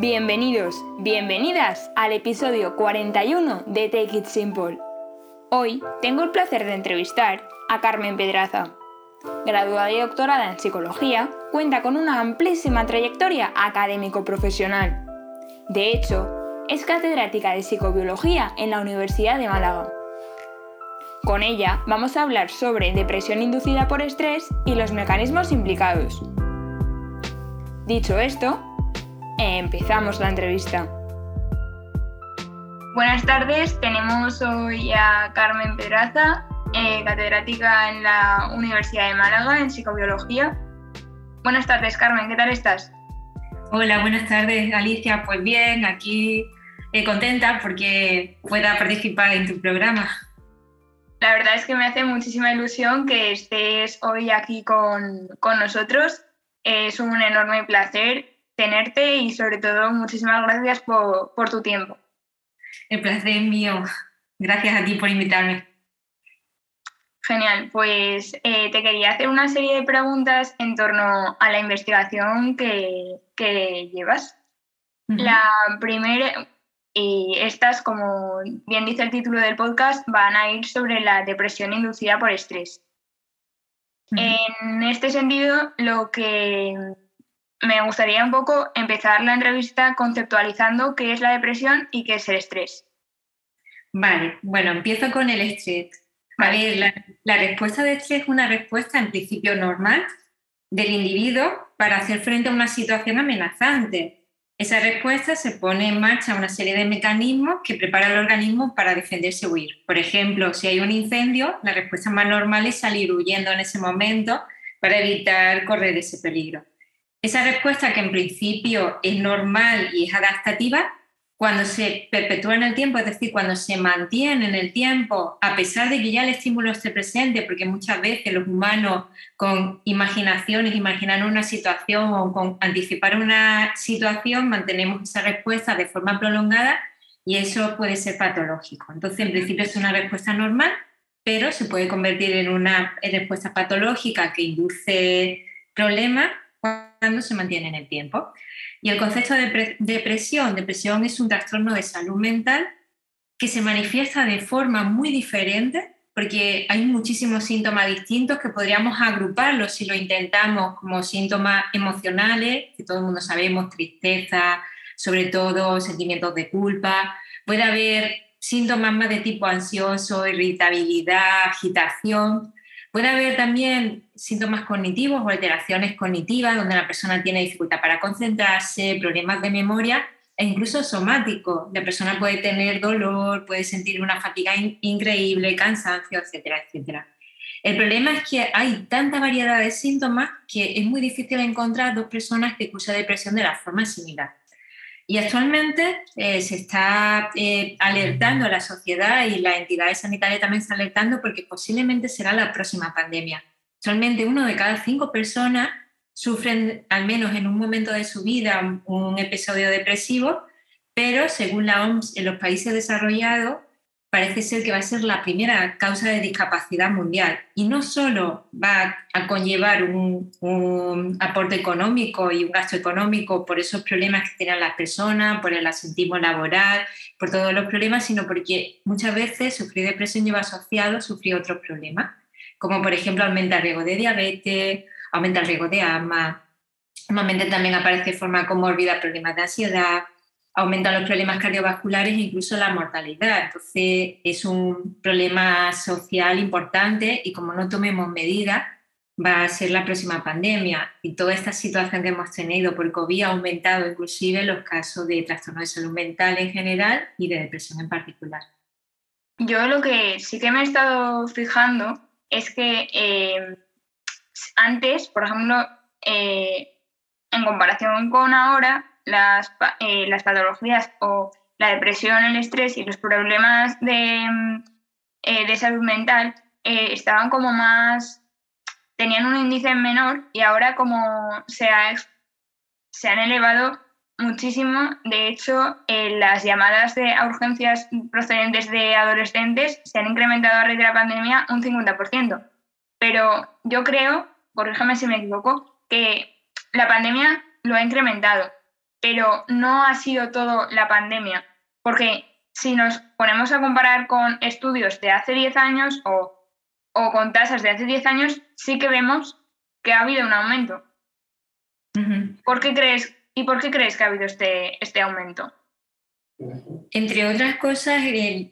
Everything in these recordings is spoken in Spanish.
Bienvenidos, bienvenidas al episodio 41 de Take It Simple. Hoy tengo el placer de entrevistar a Carmen Pedraza. Graduada y doctorada en psicología, cuenta con una amplísima trayectoria académico-profesional. De hecho, es catedrática de psicobiología en la Universidad de Málaga. Con ella vamos a hablar sobre depresión inducida por estrés y los mecanismos implicados. Dicho esto, empezamos la entrevista. Buenas tardes, tenemos hoy a Carmen Pedraza, eh, catedrática en la Universidad de Málaga en psicobiología. Buenas tardes, Carmen, ¿qué tal estás? Hola, buenas tardes, Alicia. Pues bien, aquí eh, contenta porque pueda participar en tu programa. La verdad es que me hace muchísima ilusión que estés hoy aquí con, con nosotros. Es un enorme placer tenerte y sobre todo muchísimas gracias por, por tu tiempo. El placer es mío. Gracias a ti por invitarme. Genial, pues eh, te quería hacer una serie de preguntas en torno a la investigación que, que llevas. La primera, y estas, como bien dice el título del podcast, van a ir sobre la depresión inducida por estrés. En este sentido, lo que me gustaría un poco empezar la entrevista conceptualizando qué es la depresión y qué es el estrés. Vale, bueno, empiezo con el estrés. A ver, la, la, respuesta de estrés es una respuesta en principio normal del individuo para hacer frente a una situación amenazante. Esa respuesta se pone en marcha una serie de mecanismos que prepara el organismo para defenderse o huir. Por ejemplo, si hay un incendio, la respuesta más normal es salir huyendo en ese momento para evitar correr ese peligro. Esa respuesta que en principio es normal y es adaptativa, cuando se perpetúa en el tiempo, es decir, cuando se mantiene en el tiempo, a pesar de que ya el estímulo esté presente, porque muchas veces los humanos con imaginaciones, imaginar una situación o con anticipar una situación, mantenemos esa respuesta de forma prolongada y eso puede ser patológico. Entonces, en principio es una respuesta normal, pero se puede convertir en una respuesta patológica que induce problemas cuando se mantiene en el tiempo. Y el concepto de depresión, depresión es un trastorno de salud mental que se manifiesta de forma muy diferente porque hay muchísimos síntomas distintos que podríamos agruparlos si lo intentamos como síntomas emocionales, que todo el mundo sabemos, tristeza, sobre todo sentimientos de culpa. Puede haber síntomas más de tipo ansioso, irritabilidad, agitación. Puede haber también síntomas cognitivos o alteraciones cognitivas, donde la persona tiene dificultad para concentrarse, problemas de memoria e incluso somático. La persona puede tener dolor, puede sentir una fatiga increíble, cansancio, etcétera, etcétera. El problema es que hay tanta variedad de síntomas que es muy difícil encontrar dos personas que cursan depresión de la forma similar. Y actualmente eh, se está eh, alertando a la sociedad y las entidades sanitarias también están alertando porque posiblemente será la próxima pandemia. Actualmente uno de cada cinco personas sufren al menos en un momento de su vida un episodio depresivo, pero según la OMS en los países desarrollados parece ser que va a ser la primera causa de discapacidad mundial. Y no solo va a conllevar un, aporte económico y un gasto económico por esos problemas que tienen las personas, por el asentismo laboral, por todos los problemas, sino porque muchas veces sufrir depresión lleva asociado a sufrir otros problemas, como por ejemplo aumenta el riesgo de diabetes, aumenta el riesgo de asma, normalmente también aparece de forma comórbida problemas de ansiedad, aumentan los problemas cardiovasculares e incluso la mortalidad. Entonces es un problema social importante y como no tomemos medidas va a ser la próxima pandemia. Y toda esta situación que hemos tenido por COVID ha aumentado inclusive los casos de trastorno de salud mental en general y de depresión en particular. Yo lo que sí que me he estado fijando es que eh, antes, por ejemplo, eh, en comparación con ahora, las, eh, las patologías o la depresión, el estrés y los problemas de, mm, eh, de salud mental eh, estaban como más, tenían un índice menor y ahora como se, ha, se han elevado muchísimo. De hecho, las llamadas de urgencias procedentes de adolescentes se han incrementado a raíz de la pandemia un 50%. Pero yo creo, corríjame si me equivoco, que la pandemia lo ha incrementado pero no ha sido todo la pandemia, porque si nos ponemos a comparar con estudios de hace 10 años o, con tasas de hace 10 años, sí que vemos que ha habido un aumento. ¿Por qué crees, ¿Y por qué crees que ha habido este, este aumento? Entre otras cosas,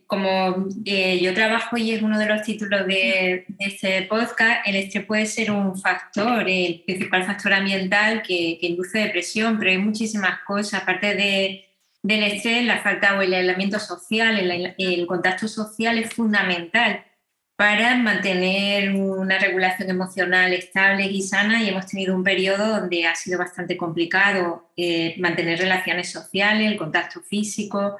como eh, yo trabajo y es uno de los títulos de, este podcast, el estrés puede ser un factor, el principal factor ambiental que, induce depresión, pero hay muchísimas cosas, aparte de, del estrés, la falta o el aislamiento social, el contacto social es fundamental para mantener una regulación emocional estable y sana y hemos tenido un periodo donde ha sido bastante complicado eh, mantener relaciones sociales, el contacto físico.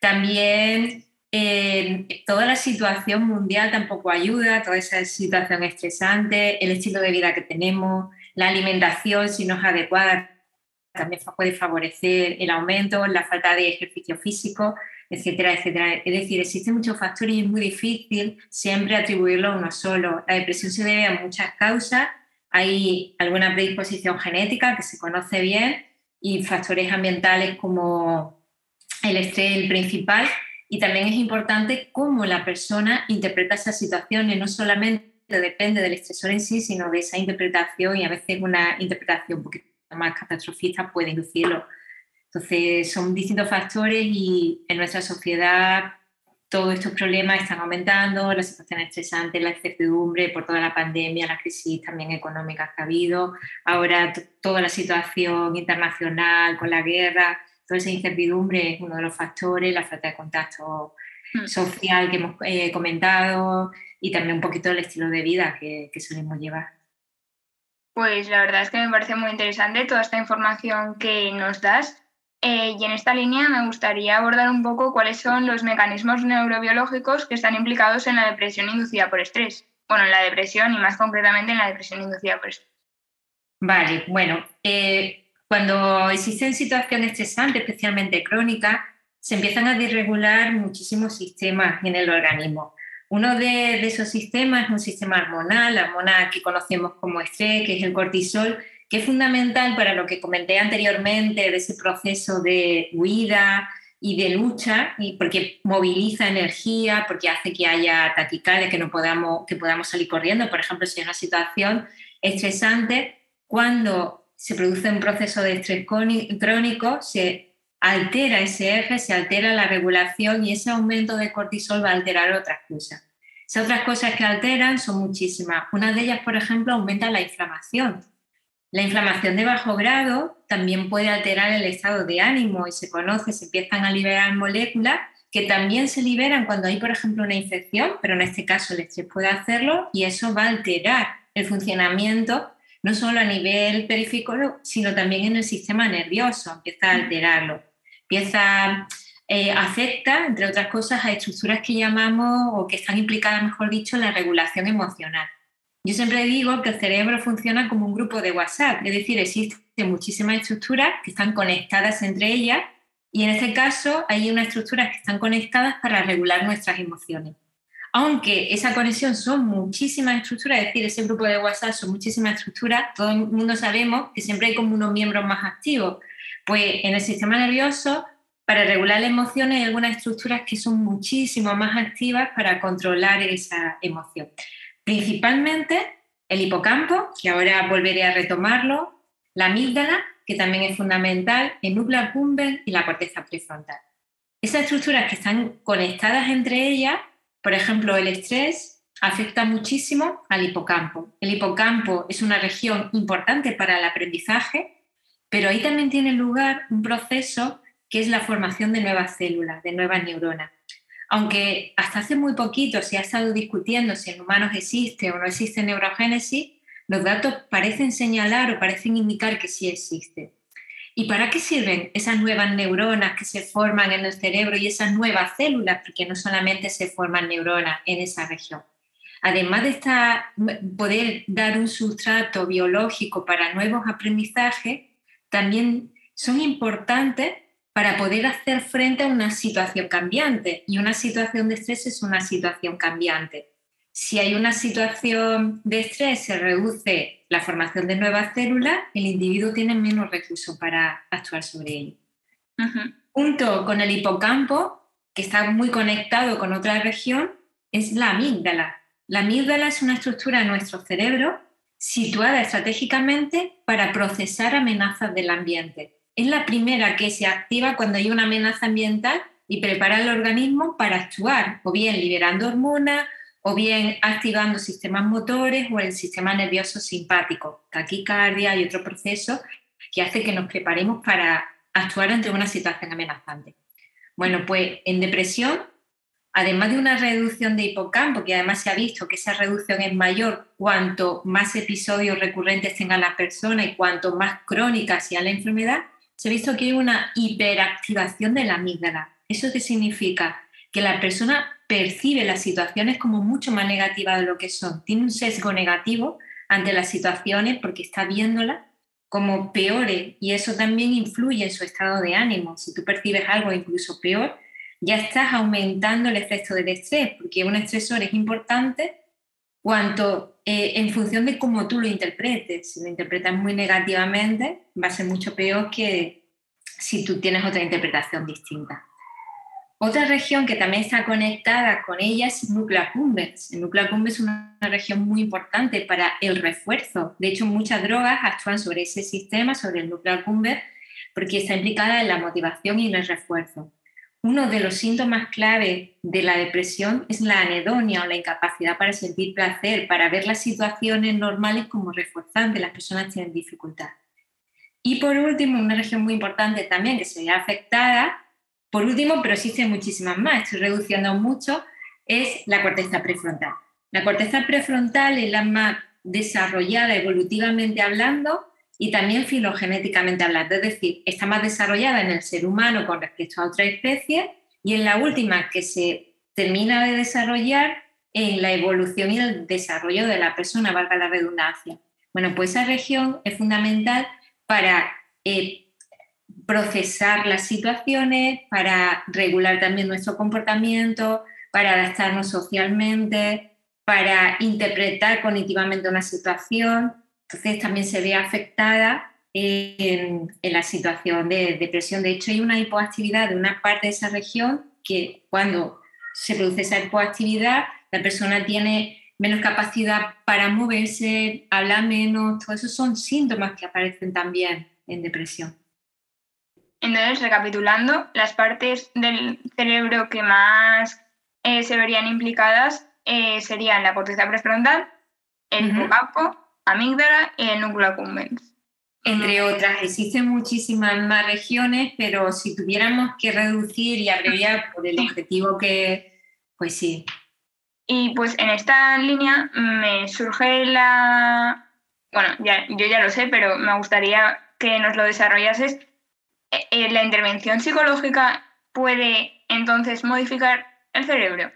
También eh, toda la situación mundial tampoco ayuda, toda esa situación estresante, el estilo de vida que tenemos, la alimentación, si no es adecuada, también puede favorecer el aumento, la falta de ejercicio físico etcétera, etcétera. Es decir, existen muchos factores y es muy difícil siempre atribuirlo a uno solo. La depresión se debe a muchas causas. Hay alguna predisposición genética que se conoce bien y factores ambientales como el estrés principal. Y también es importante cómo la persona interpreta esas situaciones, no solamente depende del estresor en sí, sino de esa interpretación y a veces una interpretación un poquito más catastrofista puede inducirlo entonces, son distintos factores y en nuestra sociedad todos estos problemas están aumentando, la situación estresante, la incertidumbre por toda la pandemia, la crisis también económica que ha habido, ahora toda la situación internacional con la guerra, toda esa incertidumbre es uno de los factores, la falta de contacto hmm. social que hemos eh, comentado y también un poquito el estilo de vida que, que solemos llevar. Pues la verdad es que me parece muy interesante toda esta información que nos das eh, y en esta línea me gustaría abordar un poco cuáles son los mecanismos neurobiológicos que están implicados en la depresión inducida por estrés. Bueno, en la depresión y más concretamente en la depresión inducida por estrés. Vale, bueno, eh, cuando existen situaciones estresantes, especialmente crónicas, se empiezan a desregular muchísimos sistemas en el organismo. Uno de, de esos sistemas es un sistema hormonal, la hormona que conocemos como estrés, que es el cortisol, que es fundamental para lo que comenté anteriormente de ese proceso de huida y de lucha, y porque moviliza energía, porque hace que haya taquicardia, que, no podamos, que podamos salir corriendo. Por ejemplo, si es una situación estresante, cuando se produce un proceso de estrés crónico, se altera ese eje, se altera la regulación y ese aumento de cortisol va a alterar otras cosas. Esas otras cosas que alteran son muchísimas. Una de ellas, por ejemplo, aumenta la inflamación. La inflamación de bajo grado también puede alterar el estado de ánimo y se conoce, se empiezan a liberar moléculas que también se liberan cuando hay, por ejemplo, una infección, pero en este caso el estrés puede hacerlo y eso va a alterar el funcionamiento no solo a nivel periférico, sino también en el sistema nervioso, empieza a alterarlo. Empieza, eh, afecta, entre otras cosas, a estructuras que llamamos o que están implicadas, mejor dicho, en la regulación emocional. Yo siempre digo que el cerebro funciona como un grupo de WhatsApp, es decir, existen muchísimas estructuras que están conectadas entre ellas y en este caso hay unas estructuras que están conectadas para regular nuestras emociones. Aunque esa conexión son muchísimas estructuras, es decir, ese grupo de WhatsApp son muchísimas estructuras, todo el mundo sabemos que siempre hay como unos miembros más activos. Pues en el sistema nervioso, para regular las emociones, hay algunas estructuras que son muchísimo más activas para controlar esa emoción. Principalmente el hipocampo, que ahora volveré a retomarlo, la amígdala, que también es fundamental, el núcleo accumbens y la corteza prefrontal. Esas estructuras que están conectadas entre ellas, por ejemplo, el estrés afecta muchísimo al hipocampo. El hipocampo es una región importante para el aprendizaje, pero ahí también tiene lugar un proceso que es la formación de nuevas células, de nuevas neuronas aunque hasta hace muy poquito se ha estado discutiendo si en humanos existe o no existe neurogénesis, los datos parecen señalar o parecen indicar que sí existe. ¿Y para qué sirven esas nuevas neuronas que se forman en el cerebro y esas nuevas células? Porque no solamente se forman neuronas en esa región. Además de poder dar un sustrato biológico para nuevos aprendizajes, también son importantes para poder hacer frente a una situación cambiante. Y una situación de estrés es una situación cambiante. Si hay una situación de estrés, se reduce la formación de nuevas células, el individuo tiene menos recursos para actuar sobre ello. Junto con el hipocampo, que está muy conectado con otra región, es la amígdala. La amígdala es una estructura de nuestro cerebro situada estratégicamente para procesar amenazas del ambiente. Es la primera que se activa cuando hay una amenaza ambiental y prepara al organismo para actuar, o bien liberando hormonas, o bien activando sistemas motores o el sistema nervioso simpático, taquicardia y otro proceso que hace que nos preparemos para actuar ante una situación amenazante. Bueno, pues en depresión, además de una reducción de hipocampo, que además se ha visto que esa reducción es mayor cuanto más episodios recurrentes tenga la persona y cuanto más crónica sea la enfermedad, se ha visto que hay una hiperactivación de la amígdala. ¿Eso qué significa? Que la persona percibe las situaciones como mucho más negativas de lo que son. Tiene un sesgo negativo ante las situaciones porque está viéndolas como peores y eso también influye en su estado de ánimo. Si tú percibes algo incluso peor, ya estás aumentando el efecto del estrés, porque un estresor es importante cuanto eh, en función de cómo tú lo interpretes. Si lo interpretas muy negativamente, va a ser mucho peor que si tú tienes otra interpretación distinta. Otra región que también está conectada con ella es accumbens. El núcleo accumbens es una región muy importante para el refuerzo. De hecho, muchas drogas actúan sobre ese sistema, sobre el núcleo accumbens, porque está implicada en la motivación y en el refuerzo. Uno de los síntomas clave de la depresión es la anedonia o la incapacidad para sentir placer, para ver las situaciones normales como reforzantes. Las personas tienen dificultad. Y por último, una región muy importante también que se ve afectada por último, pero existen muchísimas más, estoy reduciendo mucho, es la corteza prefrontal. La corteza prefrontal es la más desarrollada evolutivamente hablando y también filogenéticamente hablando, es decir, está más desarrollada en el ser humano con respecto a otra especie y en la última que se termina de desarrollar en la evolución y el desarrollo de la persona, valga la redundancia. Bueno, pues esa región es fundamental para eh, procesar las situaciones, para regular también nuestro comportamiento, para adaptarnos socialmente, para interpretar cognitivamente una situación. Entonces también se ve afectada en, la situación de depresión. De hecho, hay una hipoactividad de una parte de esa región que cuando se produce esa hipoactividad, la persona tiene menos capacidad para moverse, habla menos, todos esos son síntomas que aparecen también en depresión. Entonces, recapitulando, las partes del cerebro que más eh, se verían implicadas eh, serían la corteza prefrontal, el hipocampo, amígdala y el núcleo accumbens. Entre otras, existen muchísimas más regiones, pero si tuviéramos que reducir y abreviar por el objetivo que, pues sí. Y pues en esta línea me surge la, bueno, ya, yo ya lo sé, pero me gustaría que nos lo desarrollases eh, eh, ¿la intervención psicológica puede entonces modificar el cerebro?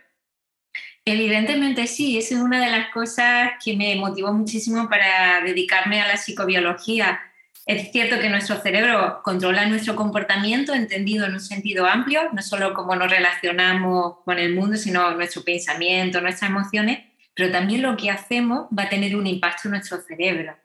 Evidentemente sí, esa es una de las cosas que me motivó muchísimo para dedicarme a la psicobiología. Es cierto que nuestro cerebro controla nuestro comportamiento entendido en un sentido amplio, no solo cómo nos relacionamos con el mundo, sino nuestro pensamiento, nuestras emociones, pero también lo que hacemos va a tener un impacto en nuestro cerebro.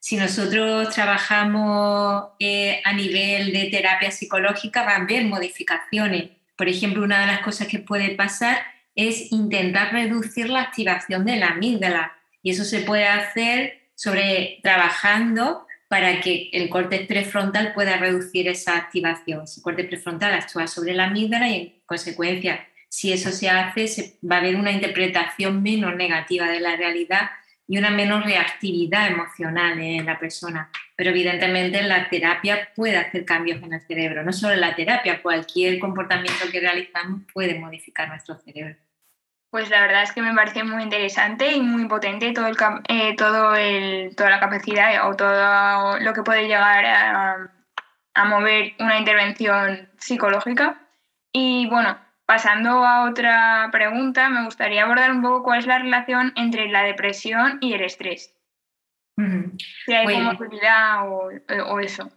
Si nosotros trabajamos eh, a nivel de terapia psicológica, va a haber modificaciones. Por ejemplo, una de las cosas que puede pasar es intentar reducir la activación de la amígdala. Y eso se puede hacer sobre trabajando para que el corte prefrontal pueda reducir esa activación. El corte prefrontal actúa sobre la amígdala y en consecuencia, si eso se hace, va a haber una interpretación menos negativa de la realidad y una menor reactividad emocional en la persona. Pero evidentemente la terapia puede hacer cambios en el cerebro. No solo la terapia, cualquier comportamiento que realizamos puede modificar nuestro cerebro. Pues la verdad es que me parece muy interesante y muy potente todo el, eh, todo el, toda la capacidad o todo lo que puede llegar a, a mover una intervención psicológica. Y bueno, Pasando a otra pregunta, me gustaría abordar un poco cuál es la relación entre la depresión y el estrés. Si hay comorbilidad o, o, eso.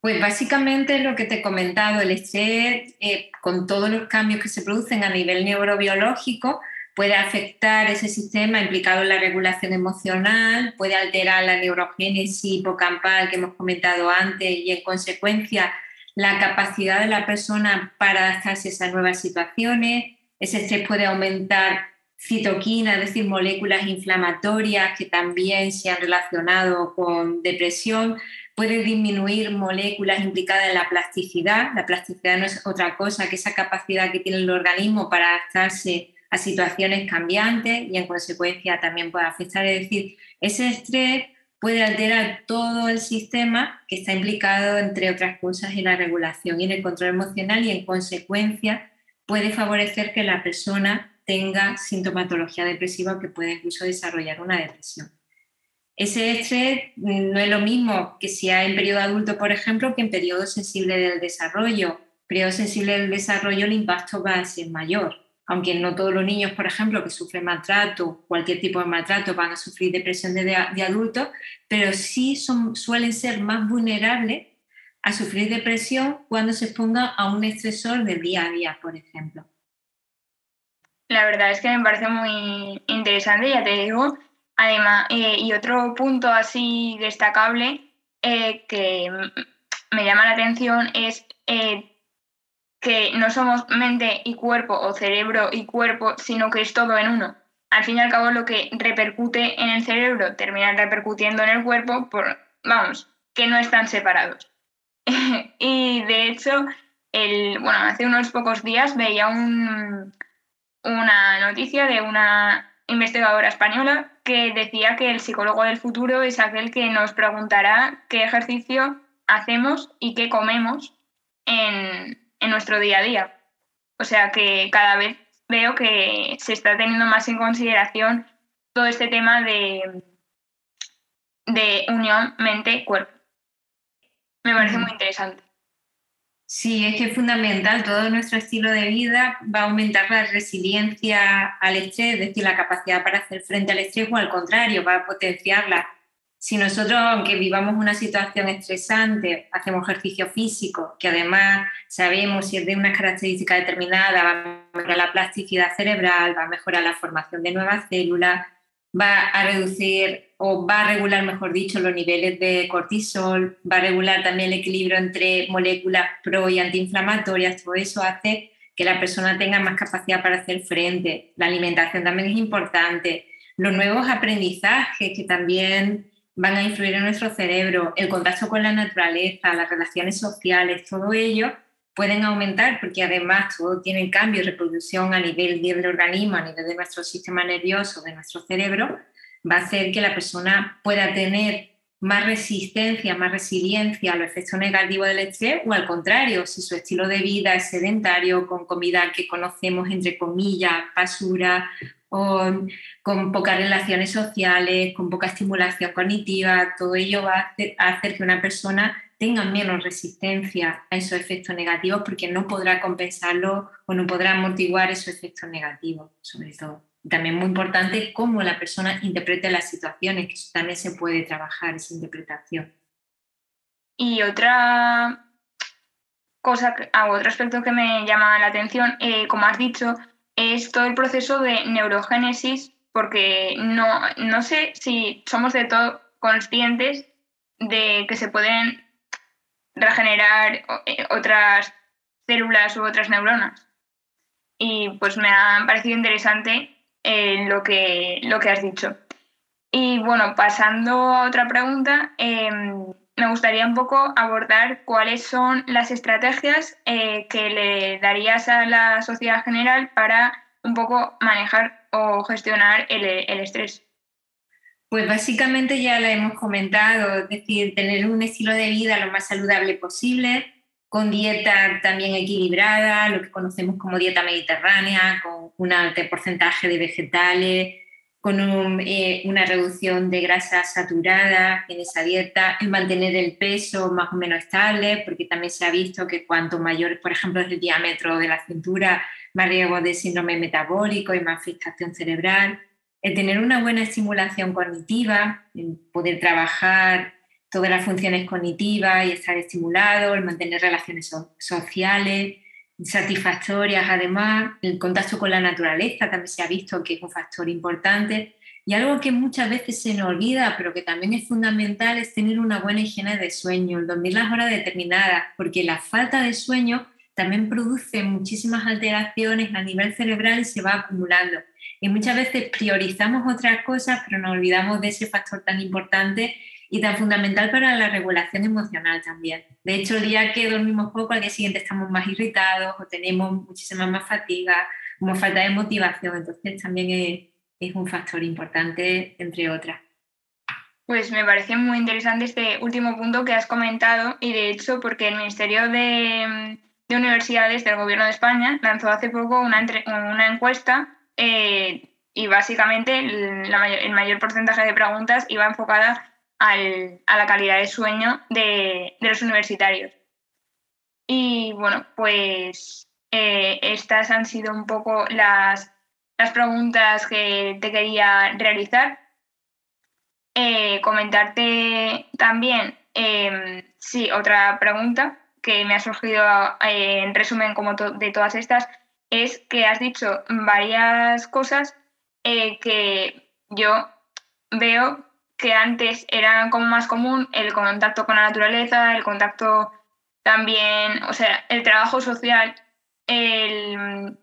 Pues básicamente lo que te he comentado, el estrés, eh, con todos los cambios que se producen a nivel neurobiológico, puede afectar ese sistema implicado en la regulación emocional, puede alterar la neurogénesis hipocampal que hemos comentado antes y en consecuencia la capacidad de la persona para adaptarse a esas nuevas situaciones. Ese estrés puede aumentar citoquinas, es decir, moléculas inflamatorias que también se han relacionado con depresión, puede disminuir moléculas implicadas en la plasticidad. La plasticidad no es otra cosa que esa capacidad que tiene el organismo para adaptarse a situaciones cambiantes y en consecuencia también puede afectar. Es decir, ese estrés puede alterar todo el sistema que está implicado, entre otras cosas, en la regulación y en el control emocional y en consecuencia puede favorecer que la persona tenga sintomatología depresiva que puede incluso desarrollar una depresión. Ese estrés no es lo mismo que si hay en periodo adulto, por ejemplo, que en periodo sensible del desarrollo. Periodo sensible del desarrollo el impacto va a ser mayor, aunque no todos los niños, por ejemplo, que sufren maltrato, cualquier tipo de maltrato, van a sufrir depresión de, de adultos, pero sí suelen ser más vulnerables a sufrir depresión cuando se expongan a un estresor del día a día, por ejemplo. La verdad es que me parece muy interesante, ya te digo. Además, eh, y otro punto así destacable eh, que me llama la atención es eh, que no somos mente y cuerpo o cerebro y cuerpo, sino que es todo en uno. Al fin y al cabo, lo que repercute en el cerebro termina repercutiendo en el cuerpo, por, vamos, que no están separados. y de hecho, el, bueno, hace unos pocos días veía un, una noticia de una investigadora española que decía que el psicólogo del futuro es aquel que nos preguntará qué ejercicio hacemos y qué comemos en, nuestro día a día. O sea que cada vez veo que se está teniendo más en consideración todo este tema de, de unión mente-cuerpo. Me parece muy interesante. Sí, es que es fundamental. Todo nuestro estilo de vida va a aumentar la resiliencia al estrés, es decir, la capacidad para hacer frente al estrés o al contrario, va a potenciarla. Si nosotros, aunque vivamos una situación estresante, hacemos ejercicio físico, que además sabemos si es de una característica determinada, va a mejorar la plasticidad cerebral, va a mejorar la formación de nuevas células, va a reducir o va a regular, mejor dicho, los niveles de cortisol, va a regular también el equilibrio entre moléculas pro y antiinflamatorias, todo eso hace que la persona tenga más capacidad para hacer frente. La alimentación también es importante. Los nuevos aprendizajes que también van a influir en nuestro cerebro, el contacto con la naturaleza, las relaciones sociales, todo ello pueden aumentar porque además todo tiene cambio y reproducción a nivel del organismo, a nivel de nuestro sistema nervioso, de nuestro cerebro, va a hacer que la persona pueda tener más resistencia, más resiliencia a los efectos negativos del estrés o al contrario, si su estilo de vida es sedentario, con comida que conocemos entre comillas, basura, con pocas relaciones sociales, con poca estimulación cognitiva, todo ello va a hacer que una persona tengan menos resistencia a esos efectos negativos porque no podrá compensarlo o no podrá amortiguar esos efectos negativos, sobre todo. También muy importante cómo la persona interprete las situaciones, que también se puede trabajar esa interpretación. Y otra cosa, ah, otro aspecto que me llama la atención, eh, como has dicho, es todo el proceso de neurogénesis, porque no, no sé si somos de todo conscientes de que se pueden regenerar eh, otras células u otras neuronas. Y pues me ha parecido interesante eh, lo, que, lo que has dicho. Y bueno, pasando a otra pregunta, em, me gustaría un poco abordar cuáles son las estrategias eh, que le darías a la sociedad general para un poco manejar o gestionar el, el estrés. Pues básicamente ya lo hemos comentado, es decir, tener un estilo de vida lo más saludable posible, con dieta también equilibrada, lo que conocemos como dieta mediterránea, con un alto porcentaje de vegetales, con eh, una reducción de grasa saturada en esa dieta, el mantener el peso más o menos estable, porque también se ha visto que cuanto mayor, por ejemplo, es el diámetro de la cintura, más riesgo de síndrome metabólico y más fijación cerebral. El tener una buena estimulación cognitiva, el poder trabajar todas las funciones cognitivas y estar estimulado, el mantener relaciones sociales, satisfactorias. Además, el contacto con la naturaleza también se ha visto que es un factor importante. Y algo que muchas veces se nos olvida, pero que también es fundamental, es tener una buena higiene de sueño, dormir las horas determinadas, porque la falta de sueño también produce muchísimas alteraciones a nivel cerebral y se va acumulando. Y muchas veces priorizamos otras cosas, pero nos olvidamos de ese factor tan importante y tan fundamental para la regulación emocional también. De hecho, el día que dormimos poco, al día siguiente estamos más irritados o tenemos muchísima más fatiga, como falta de motivación. Entonces, también es, un factor importante, entre otras. Pues me parece muy interesante este último punto que has comentado y de hecho porque el Ministerio de, de Universidades del Gobierno de España lanzó hace poco una, una encuesta eh, y básicamente el, mayor, porcentaje de preguntas iba enfocada a la calidad de sueño de, los universitarios. Y bueno, pues eh, estas han sido un poco las, preguntas que te quería realizar. Eh, comentarte también, em, sí, otra pregunta que me ha surgido en resumen como de todas estas es que has dicho varias cosas eh, que yo veo que antes eran como más común el contacto con la naturaleza, el contacto también, o sea, el trabajo social, el,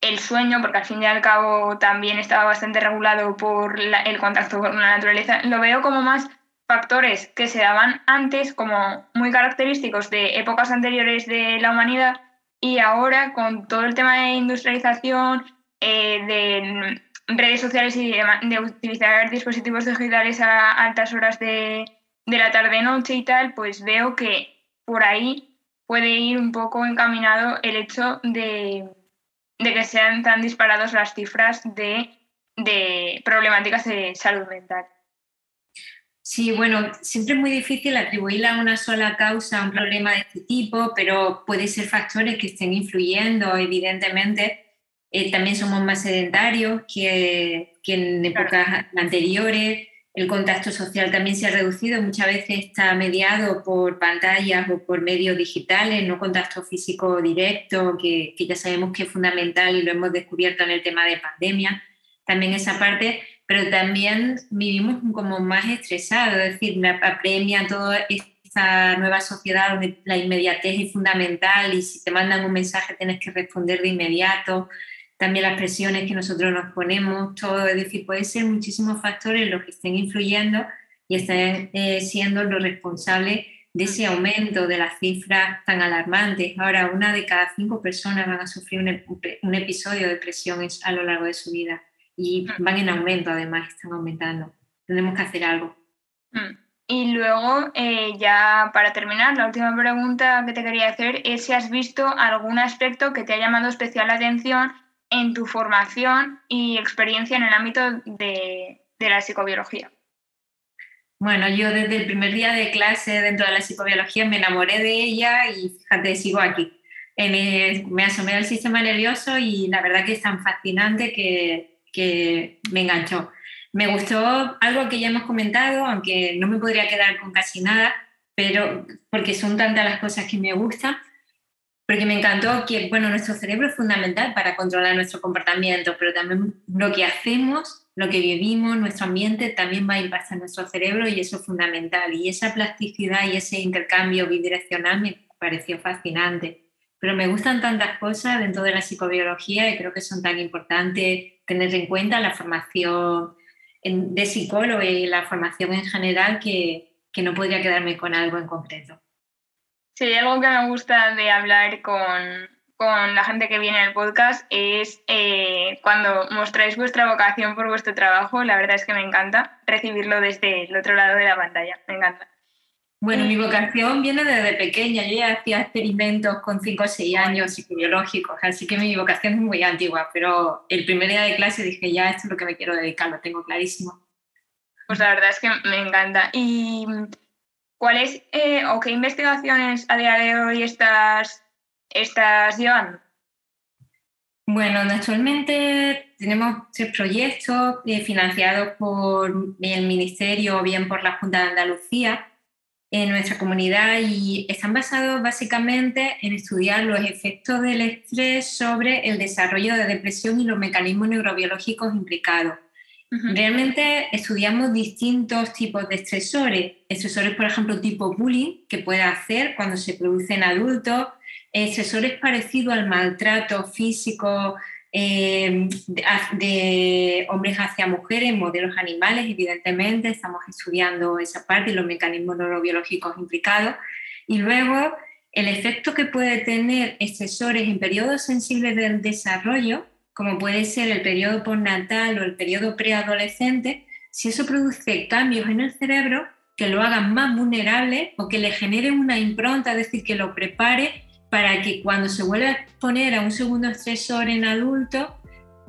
el sueño, porque al fin y al cabo también estaba bastante regulado por el contacto con la naturaleza, lo veo como más factores que se daban antes, como muy característicos de épocas anteriores de la humanidad, y ahora con todo el tema de industrialización, eh, de redes sociales y de, utilizar dispositivos digitales a altas horas de, la tarde-noche y tal, pues veo que por ahí puede ir un poco encaminado el hecho de, que sean tan disparadas las cifras de, de problemáticas de salud mental. Sí, bueno, siempre es muy difícil atribuirle a una sola causa un problema de este tipo, pero puede ser factores que estén influyendo, evidentemente. Eh, también somos más sedentarios que, en épocas anteriores. El contacto social también se ha reducido, muchas veces está mediado por pantallas o por medios digitales, no contacto físico directo, que, que ya sabemos que es fundamental y lo hemos descubierto en el tema de pandemia. También esa parte pero también vivimos como más estresados, es decir, me apremia toda esta nueva sociedad donde la inmediatez es fundamental y si te mandan un mensaje tienes que responder de inmediato, también las presiones que nosotros nos ponemos, todo, es decir, puede ser muchísimos factores los que estén influyendo y estén eh, siendo los responsables de ese aumento de las cifras tan alarmantes. Ahora, una de cada cinco personas van a sufrir un, un episodio de depresión a lo largo de su vida y van en aumento, además, están aumentando. Tenemos que hacer algo. Y luego, eh, ya para terminar, la última pregunta que te quería hacer es si has visto algún aspecto que te ha llamado especial atención en tu formación y experiencia en el ámbito de, de la psicobiología. Bueno, yo desde el primer día de clase dentro de la psicobiología me enamoré de ella y fíjate, sigo aquí. me asomé al sistema nervioso y la verdad que es tan fascinante que, que me enganchó. Me gustó algo que ya hemos comentado, aunque no me podría quedar con casi nada, pero porque son tantas las cosas que me gustan, porque me encantó que, bueno, nuestro cerebro es fundamental para controlar nuestro comportamiento, pero también lo que hacemos, lo que vivimos, nuestro ambiente también va a impactar nuestro cerebro y eso es fundamental. Y esa plasticidad y ese intercambio bidireccional me pareció fascinante. Pero me gustan tantas cosas dentro de la psicobiología y creo que son tan importantes tener en cuenta la formación de psicólogo y la formación en general que, no podría quedarme con algo en concreto. Sí, algo que me gusta de hablar con, la gente que viene al podcast es eh, cuando mostráis vuestra vocación por vuestro trabajo, la verdad es que me encanta recibirlo desde el otro lado de la pantalla, me encanta. Bueno, mi vocación viene desde pequeña. Yo ya hacía experimentos con 5 o 6 años psicobiológicos, así que mi vocación es muy antigua, pero el primer día de clase dije, ya, esto es lo que me quiero dedicar, lo tengo clarísimo. Pues la verdad es que me encanta. ¿Y cuáles eh, o qué investigaciones a día de hoy estás, estás llevando? Bueno, actualmente tenemos tres proyectos eh, financiados por el Ministerio o bien por la Junta de Andalucía en nuestra comunidad y están basados básicamente en estudiar los efectos del estrés sobre el desarrollo de depresión y los mecanismos neurobiológicos implicados. Realmente estudiamos distintos tipos de estresores. Estresores, por ejemplo, tipo bullying, que puede hacer cuando se produce en adultos. Estresores parecidos al maltrato físico eh, de, hombres hacia mujeres, modelos animales, evidentemente. Estamos estudiando esa parte y los mecanismos neurobiológicos implicados. Y luego, el efecto que puede tener estresores en periodos sensibles del desarrollo como puede ser el periodo postnatal o el periodo preadolescente, si eso produce cambios en el cerebro que lo hagan más vulnerable o que le genere una impronta, es decir, que lo prepare para que cuando se vuelva a exponer a un segundo estresor en adulto,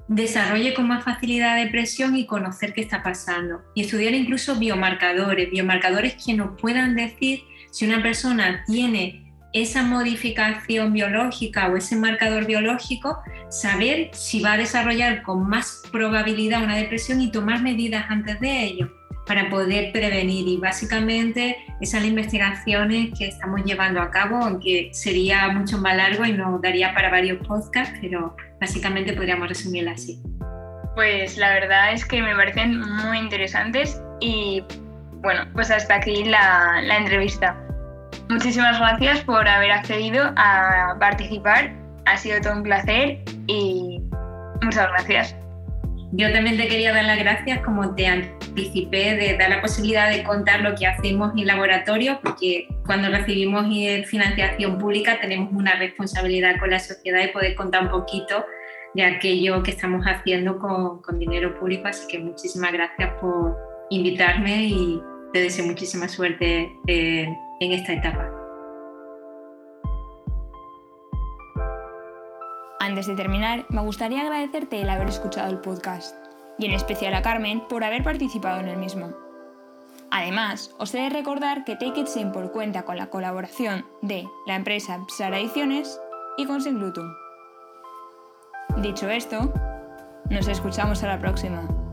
desarrolle con más facilidad depresión y conocer qué está pasando. Y estudiar incluso biomarcadores, biomarcadores que nos puedan decir si una persona tiene esa modificación biológica o ese marcador biológico, saber si va a desarrollar con más probabilidad una depresión y tomar medidas antes de ello para poder prevenir. Y básicamente esas investigaciones que estamos llevando a cabo, aunque sería mucho más largo y nos daría para varios podcasts, pero básicamente podríamos resumirlo así. Pues la verdad es que me parecen muy interesantes y bueno, pues hasta aquí la entrevista. Muchísimas gracias por haber accedido a participar. Ha sido todo un placer y muchas gracias. Yo también te quería dar las gracias, como te anticipé, de dar la posibilidad de contar lo que hacemos en laboratorio, porque cuando recibimos financiación pública tenemos una responsabilidad con la sociedad y poder contar un poquito de aquello que estamos haciendo con, dinero público. Así que muchísimas gracias por invitarme y te deseo muchísima suerte. En esta etapa. Antes de terminar, me gustaría agradecerte el haber escuchado el podcast y en especial a Carmen por haber participado en el mismo. Además, os he de recordar que Take It Simple cuenta con la colaboración de la empresa Psara Ediciones y con. Dicho esto, nos escuchamos a la próxima.